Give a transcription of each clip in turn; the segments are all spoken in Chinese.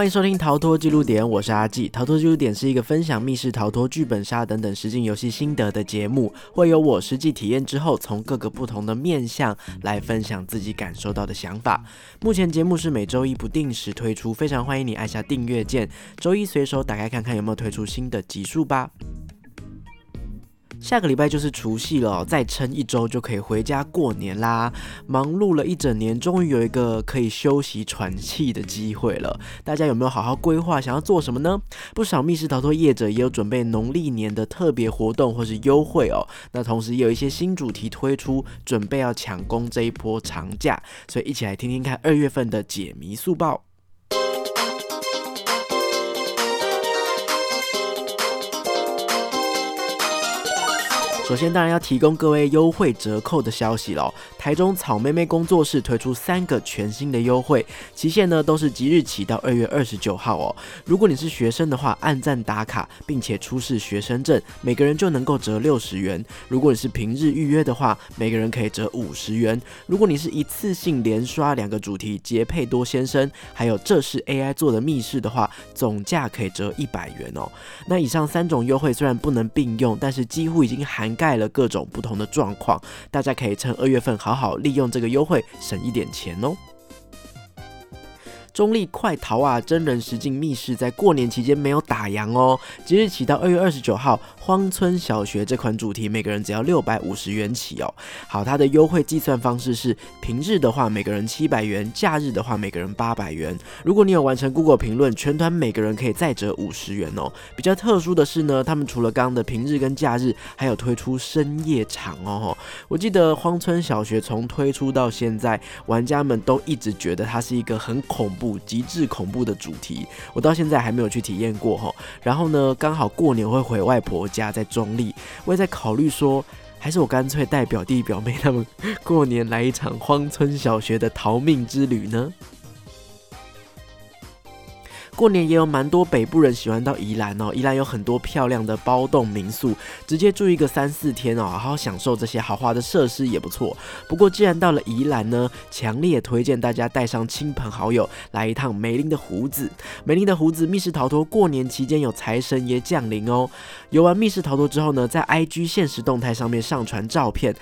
欢迎收听《逃脱记录点》，我是阿纪。逃脱记录点是一个分享密室逃脱、剧本杀等等实景游戏心得的节目，会有我实际体验之后，从各个不同的面向来分享自己感受到的想法。目前节目是每周一不定时推出，非常欢迎你按下订阅键，周一随手打开看看有没有推出新的集数吧。下个礼拜就是除夕了，再撑一周就可以回家过年啦。忙碌了一整年，终于有一个可以休息喘气的机会了。大家有没有好好规划，想要做什么呢？不少密室逃脱业者也有准备农历年的特别活动或是优惠哦。那同时也有一些新主题推出，准备要抢攻这一波长假。所以一起来听听看二月份的解谜速报。首先，当然要提供各位优惠折扣的消息喽。台中草妹妹工作室推出三个全新的优惠，期限呢都是即日起到二月二十九号哦。如果你是学生的话，按赞打卡并且出示学生证，每个人就能够折六十元。如果你是平日预约的话，每个人可以折五十元。如果你是一次性连刷两个主题杰佩多先生，还有这是 AI 做的密室的话，总价可以折一百元哦。那以上三种优惠虽然不能并用，但是几乎已经含。盖了各种不同的状况，大家可以趁二月份好好利用这个优惠，省一点钱哦。中立快逃啊！真人实境密室在过年期间没有打烊哦。即日起到二月二十九号，荒村小学这款主题每个人只要六百五十元起哦。好，它的优惠计算方式是平日的话每个人七百元，假日的话每个人八百元。如果你有完成 Google 评论，全团每个人可以再折五十元哦。比较特殊的是呢，他们除了刚刚的平日跟假日，还有推出深夜场哦。我记得荒村小学从推出到现在，玩家们都一直觉得它是一个很恐。怖极致恐怖的主题，我到现在还没有去体验过哈。然后呢，刚好过年会回外婆家，家在中立，我也在考虑说，还是我干脆带表弟表妹他们过年来一场荒村小学的逃命之旅呢？过年也有蛮多北部人喜欢到宜兰哦，宜兰有很多漂亮的包栋民宿，直接住一个三四天哦，好好享受这些豪华的设施也不错。不过既然到了宜兰呢，强烈推荐大家带上亲朋好友来一趟梅林的胡子。梅林的胡子密室逃脱过年期间有财神爷降临哦。游玩密室逃脱之后呢，在 IG 现实动态上面上传照片，@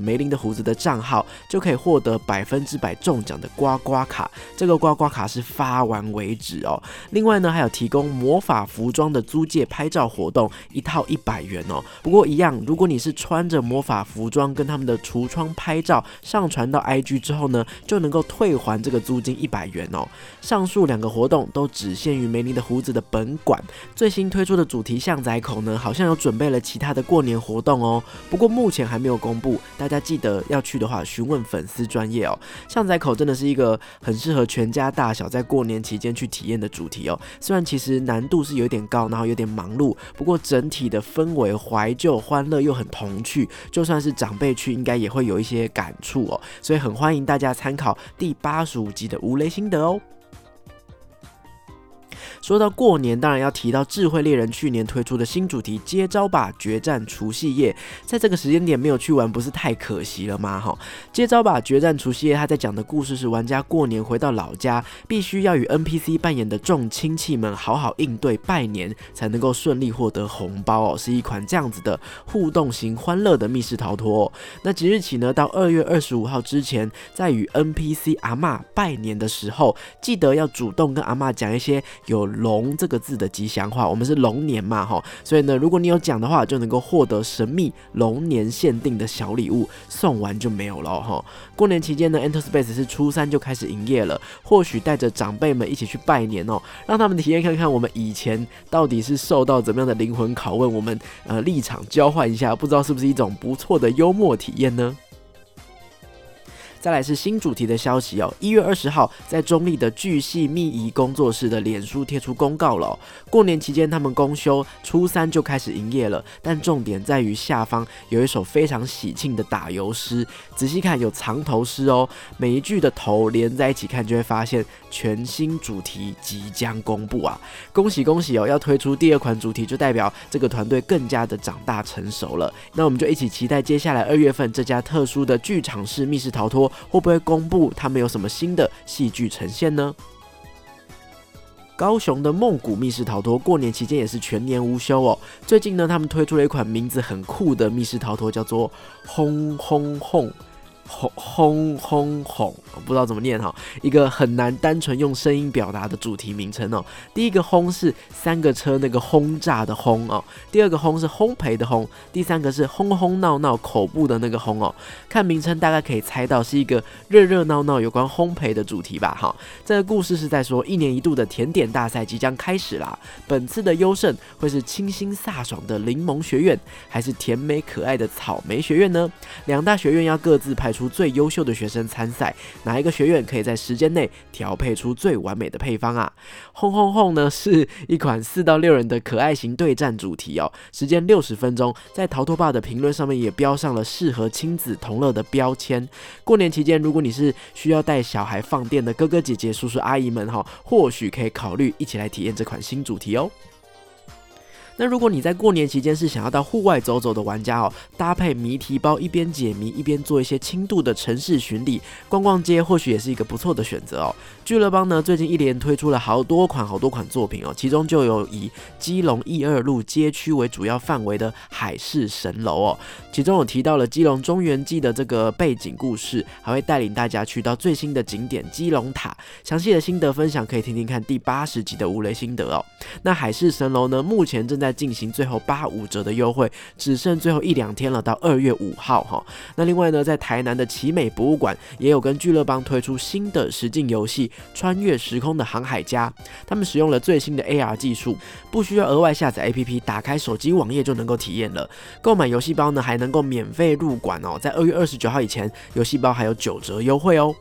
梅林的胡子的账号就可以获得百分之百中奖的刮刮卡。这个刮刮卡是发完为止哦。另外呢，还有提供魔法服装的租借拍照活动，一套一百元哦。不过一样，如果你是穿着魔法服装跟他们的橱窗拍照上传到 IG 之后呢，就能够退还这个租金一百元哦。上述两个活动都只限于梅尼的胡子的本馆。最新推出的主题巷仔口呢，好像有准备了其他的过年活动哦。不过目前还没有公布，大家记得要去的话，询问粉丝专业哦。巷仔口真的是一个很适合全家大小在过年期间去体验的主。主题哦，虽然其实难度是有点高，然后有点忙碌，不过整体的氛围怀旧、欢乐又很童趣，就算是长辈去，应该也会有一些感触哦，所以很欢迎大家参考第八十五集的吴雷心得哦。说到过年，当然要提到智慧猎人去年推出的新主题“接招吧决战除夕夜”。在这个时间点没有去玩，不是太可惜了吗？哈，“接招吧决战除夕夜”他在讲的故事是玩家过年回到老家，必须要与 NPC 扮演的众亲戚们好好应对拜年，才能够顺利获得红包哦。是一款这样子的互动型欢乐的密室逃脱。哦那即日起呢，到二月二十五号之前，在与 NPC 阿妈拜年的时候，记得要主动跟阿妈讲一些有。龙这个字的吉祥话，我们是龙年嘛，哈，所以呢，如果你有奖的话，就能够获得神秘龙年限定的小礼物，送完就没有了，哈。过年期间呢，Enter Space 是初三就开始营业了，或许带着长辈们一起去拜年哦，让他们体验看看我们以前到底是受到怎么样的灵魂拷问，我们呃立场交换一下，不知道是不是一种不错的幽默体验呢？再来是新主题的消息哦，一月二十号在中立的巨细密仪工作室的脸书贴出公告了。过年期间他们公休，初三就开始营业了。但重点在于下方有一首非常喜庆的打油诗，仔细看有藏头诗哦，每一句的头连在一起看就会发现全新主题即将公布啊！恭喜恭喜哦，要推出第二款主题，就代表这个团队更加的长大成熟了。那我们就一起期待接下来二月份这家特殊的剧场式密室逃脱。会不会公布他们有什么新的戏剧呈现呢？高雄的梦谷密室逃脱过年期间也是全年无休哦。最近呢，他们推出了一款名字很酷的密室逃脱，叫做轰轰轰。轰轰轰轰，不知道怎么念哈，一个很难单纯用声音表达的主题名称哦。第一个轰是三个车那个轰炸的轰哦，第二个轰是烘焙的烘，第三个是轰轰闹闹口部的那个轰哦。看名称大概可以猜到是一个热热闹闹有关烘焙的主题吧哈。这个故事是在说一年一度的甜点大赛即将开始啦，本次的优胜会是清新飒爽的柠檬学院，还是甜美可爱的草莓学院呢？两大学院要各自派。出最优秀的学生参赛，哪一个学院可以在时间内调配出最完美的配方啊？轰轰轰呢，是一款四到六人的可爱型对战主题哦，时间六十分钟，在逃脱吧的评论上面也标上了适合亲子同乐的标签。过年期间，如果你是需要带小孩放电的哥哥姐姐、叔叔阿姨们哈，或许可以考虑一起来体验这款新主题哦。那如果你在过年期间是想要到户外走走的玩家哦，搭配谜题包一边解谜一边做一些轻度的城市巡礼、逛逛街，或许也是一个不错的选择哦。俱乐邦呢最近一连推出了好多款好多款作品哦，其中就有以基隆一二路街区为主要范围的海市蜃楼哦，其中有提到了基隆中原记的这个背景故事，还会带领大家去到最新的景点基隆塔，详细的心得分享可以听听看第八十集的吴雷心得哦。那海市蜃楼呢，目前正在在进行最后八五折的优惠，只剩最后一两天了，到二月五号哈。那另外呢，在台南的奇美博物馆也有跟俱乐邦推出新的实境游戏《穿越时空的航海家》，他们使用了最新的 AR 技术，不需要额外下载 APP，打开手机网页就能够体验了。购买游戏包呢，还能够免费入馆哦。在二月二十九号以前，游戏包还有九折优惠哦。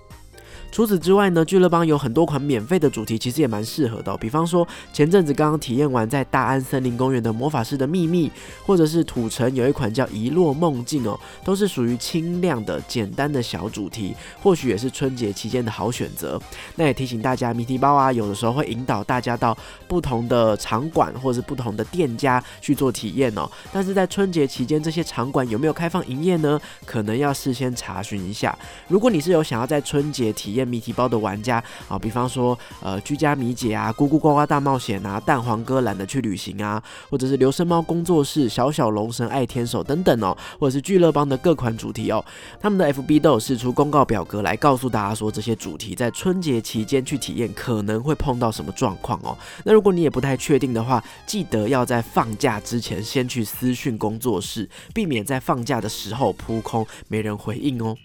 除此之外呢，俱乐邦有很多款免费的主题，其实也蛮适合的。比方说，前阵子刚刚体验完在大安森林公园的魔法师的秘密，或者是土城有一款叫遗落梦境哦，都是属于轻量的、简单的小主题，或许也是春节期间的好选择。那也提醒大家，谜题包啊，有的时候会引导大家到不同的场馆或者是不同的店家去做体验哦。但是在春节期间，这些场馆有没有开放营业呢？可能要事先查询一下。如果你是有想要在春节体验，谜题包的玩家啊，比方说呃居家谜解啊、咕咕呱呱大冒险啊、蛋黄哥懒得去旅行啊，或者是留声猫工作室、小小龙神爱天手等等哦，或者是俱乐邦的各款主题哦，他们的 FB 都有释出公告表格来告诉大家说这些主题在春节期间去体验可能会碰到什么状况哦。那如果你也不太确定的话，记得要在放假之前先去私讯工作室，避免在放假的时候扑空没人回应哦。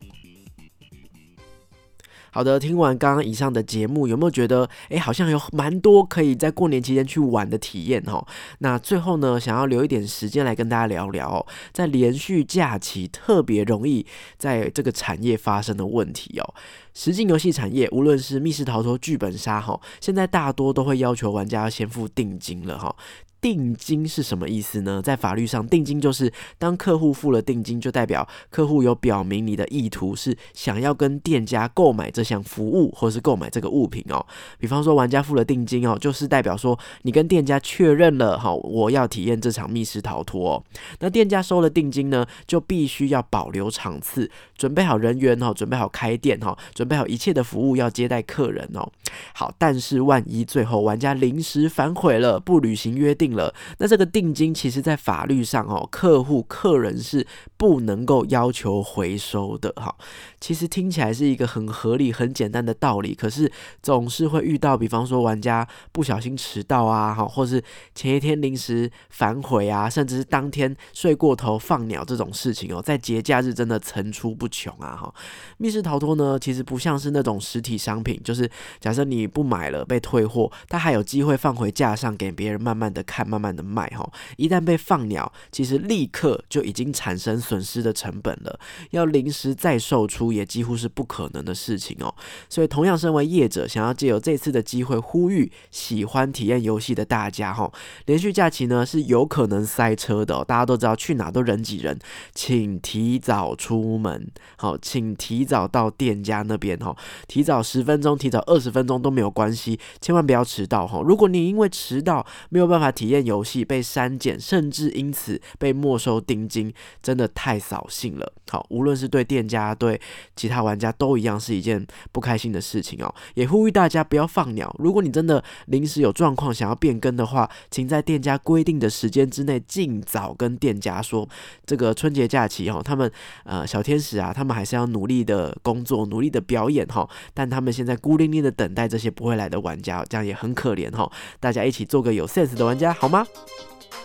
好的，听完刚刚以上的节目，有没有觉得，哎，好像有蛮多可以在过年期间去玩的体验哦？那最后呢，想要留一点时间来跟大家聊聊，在连续假期特别容易在这个产业发生的问题哦。实境游戏产业，无论是密室逃脱、剧本杀，哈，现在大多都会要求玩家要先付定金了，哈。定金是什么意思呢？在法律上，定金就是当客户付了定金，就代表客户有表明你的意图是想要跟店家购买这项服务，或是购买这个物品哦。比方说，玩家付了定金哦，就是代表说你跟店家确认了哈，我要体验这场密室逃脱哦。那店家收了定金呢，就必须要保留场次，准备好人员哈，准备好开店哈，准备好一切的服务要接待客人哦。好，但是万一最后玩家临时反悔了，不履行约定。了，那这个定金其实，在法律上哦，客户客人是不能够要求回收的哈。其实听起来是一个很合理、很简单的道理，可是总是会遇到，比方说玩家不小心迟到啊，哈，或是前一天临时反悔啊，甚至是当天睡过头放鸟这种事情哦，在节假日真的层出不穷啊，哈。密室逃脱呢，其实不像是那种实体商品，就是假设你不买了被退货，它还有机会放回架上给别人慢慢的看。看，慢慢的卖哈，一旦被放鸟，其实立刻就已经产生损失的成本了，要临时再售出也几乎是不可能的事情哦。所以，同样身为业者，想要借由这次的机会呼吁喜欢体验游戏的大家哈，连续假期呢是有可能塞车的，大家都知道去哪都人挤人，请提早出门，好，请提早到店家那边哈，提早十分钟，提早二十分钟都没有关系，千万不要迟到哈。如果你因为迟到没有办法体体验游戏被删减，甚至因此被没收定金，真的太扫兴了。好，无论是对店家对其他玩家都一样是一件不开心的事情哦。也呼吁大家不要放鸟，如果你真的临时有状况想要变更的话，请在店家规定的时间之内尽早跟店家说。这个春节假期哈，他们呃小天使啊，他们还是要努力的工作，努力的表演哈。但他们现在孤零零的等待这些不会来的玩家，这样也很可怜哈。大家一起做个有 sense 的玩家好吗？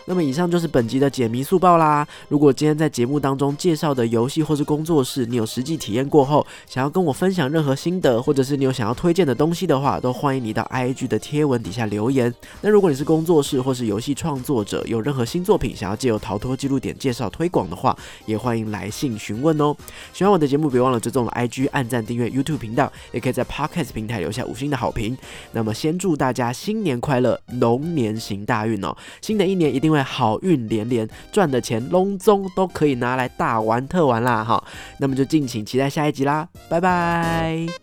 那么以上就是本集的解谜速报啦。如果今天在节目当中介绍的游戏或是工作室，你有实际体验过后，想要跟我分享任何心得，或者是你有想要推荐的东西的话，都欢迎你到 IG 的贴文底下留言。那如果你是工作室或是游戏创作者，有任何新作品想要借由逃脱记录点介绍推广的话，也欢迎来信询问哦。喜欢我的节目，别忘了追踪了 IG，按赞订阅 YouTube 频道，也可以在 Podcast 平台留下五星的好评。那么先祝大家新年快乐，龙年行大运哦！新的一年一定。会好运连连，赚的钱隆中都可以拿来大玩特玩啦哈，那么就敬请期待下一集啦，拜拜。